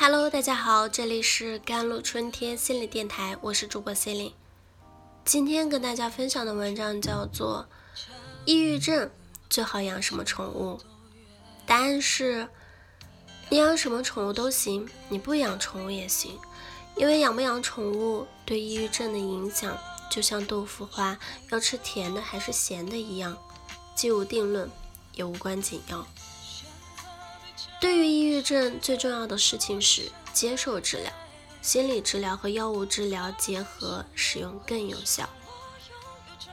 Hello，大家好，这里是甘露春天心理电台，我是主播 c e l i n e 今天跟大家分享的文章叫做《抑郁症最好养什么宠物》。答案是，你养什么宠物都行，你不养宠物也行，因为养不养宠物对抑郁症的影响，就像豆腐花要吃甜的还是咸的一样，既无定论，也无关紧要。对于抑郁症最重要的事情是接受治疗，心理治疗和药物治疗结合使用更有效。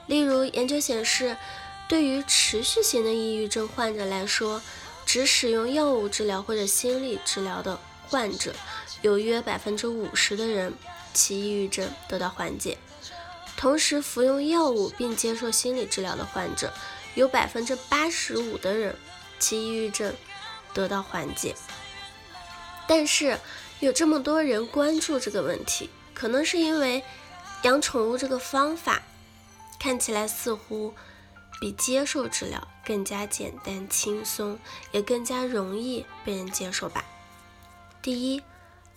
例如，研究显示，对于持续型的抑郁症患者来说，只使用药物治疗或者心理治疗的患者，有约百分之五十的人其抑郁症得到缓解；同时，服用药物并接受心理治疗的患者，有百分之八十五的人其抑郁症。得到缓解，但是有这么多人关注这个问题，可能是因为养宠物这个方法看起来似乎比接受治疗更加简单轻松，也更加容易被人接受吧。第一，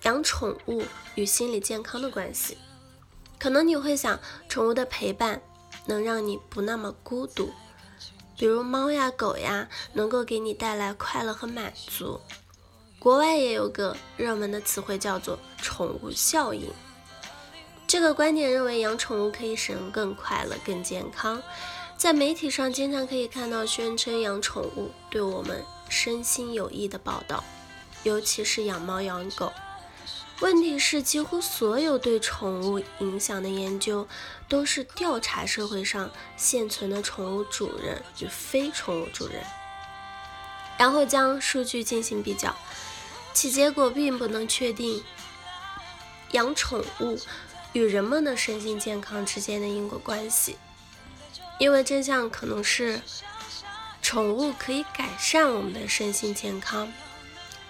养宠物与心理健康的关系，可能你会想，宠物的陪伴能让你不那么孤独。比如猫呀、狗呀，能够给你带来快乐和满足。国外也有个热门的词汇叫做“宠物效应”。这个观点认为养宠物可以使人更快乐、更健康。在媒体上经常可以看到宣称养宠物对我们身心有益的报道，尤其是养猫养狗。问题是，几乎所有对宠物影响的研究都是调查社会上现存的宠物主人与非宠物主人，然后将数据进行比较，其结果并不能确定养宠物与人们的身心健康之间的因果关系，因为真相可能是宠物可以改善我们的身心健康，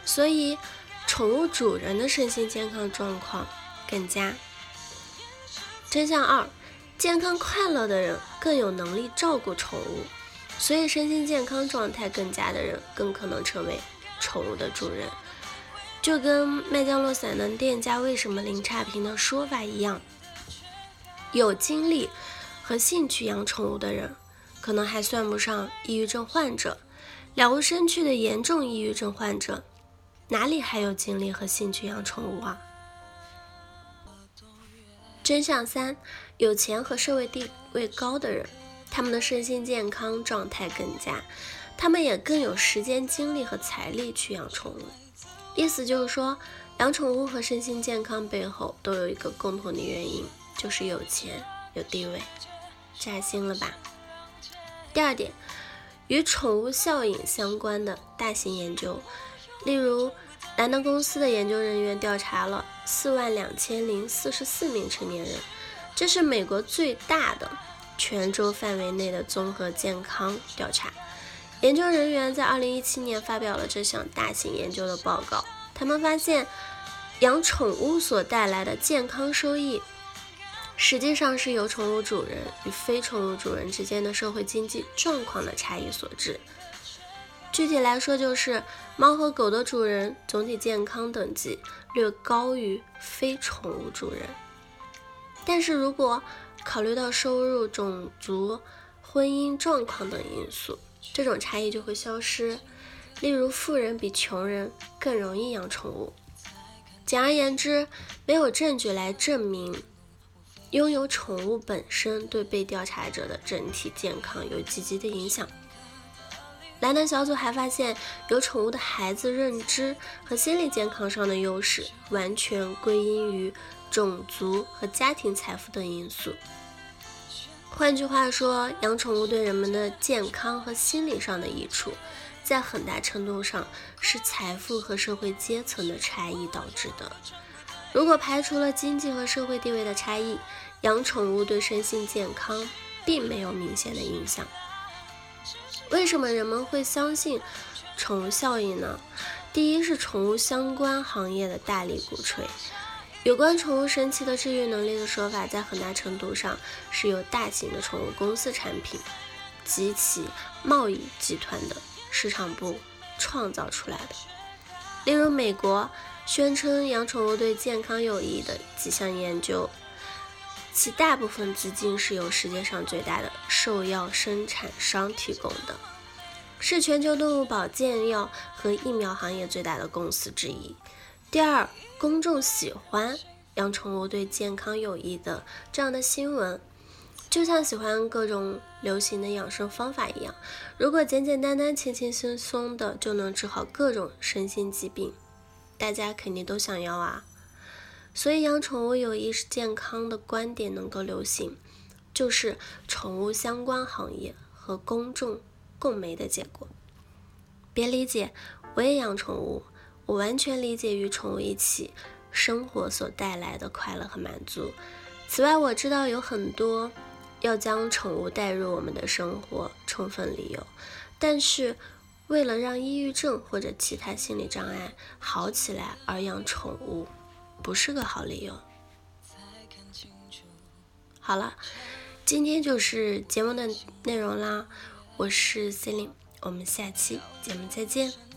所以。宠物主人的身心健康状况更佳。真相二：健康快乐的人更有能力照顾宠物，所以身心健康状态更佳的人更可能成为宠物的主人。就跟麦降落伞的店家为什么零差评的说法一样，有精力和兴趣养宠物的人，可能还算不上抑郁症患者，了无生趣的严重抑郁症患者。哪里还有精力和兴趣养宠物啊？真相三：有钱和社会地位高的人，他们的身心健康状态更佳，他们也更有时间、精力和财力去养宠物。意思就是说，养宠物和身心健康背后都有一个共同的原因，就是有钱、有地位。扎心了吧？第二点，与宠物效应相关的大型研究。例如，兰德公司的研究人员调查了四万两千零四十四名成年人，这是美国最大的全州范围内的综合健康调查。研究人员在二零一七年发表了这项大型研究的报告。他们发现，养宠物所带来的健康收益，实际上是由宠物主人与非宠物主人之间的社会经济状况的差异所致。具体来说，就是猫和狗的主人总体健康等级略高于非宠物主人。但是如果考虑到收入、种族、婚姻状况等因素，这种差异就会消失。例如，富人比穷人更容易养宠物。简而言之，没有证据来证明拥有宠物本身对被调查者的整体健康有积极的影响。兰德小组还发现，有宠物的孩子认知和心理健康上的优势，完全归因于种族和家庭财富等因素。换句话说，养宠物对人们的健康和心理上的益处，在很大程度上是财富和社会阶层的差异导致的。如果排除了经济和社会地位的差异，养宠物对身心健康并没有明显的影响。为什么人们会相信宠物效应呢？第一是宠物相关行业的大力鼓吹，有关宠物神奇的治愈能力的说法，在很大程度上是由大型的宠物公司产品及其贸易集团的市场部创造出来的。例如，美国宣称养宠物对健康有益的几项研究，其大部分资金是由世界上最大的兽药生产商提供的，是全球动物保健药和疫苗行业最大的公司之一。第二，公众喜欢养宠物对健康有益的这样的新闻。就像喜欢各种流行的养生方法一样，如果简简单单、轻轻松松的就能治好各种身心疾病，大家肯定都想要啊。所以养宠物有益健康的观点能够流行，就是宠物相关行业和公众共媒的结果。别理解，我也养宠物，我完全理解与宠物一起生活所带来的快乐和满足。此外，我知道有很多。要将宠物带入我们的生活，充分理由。但是，为了让抑郁症或者其他心理障碍好起来而养宠物，不是个好理由。好了，今天就是节目的内容啦。我是 Celine，我们下期节目再见。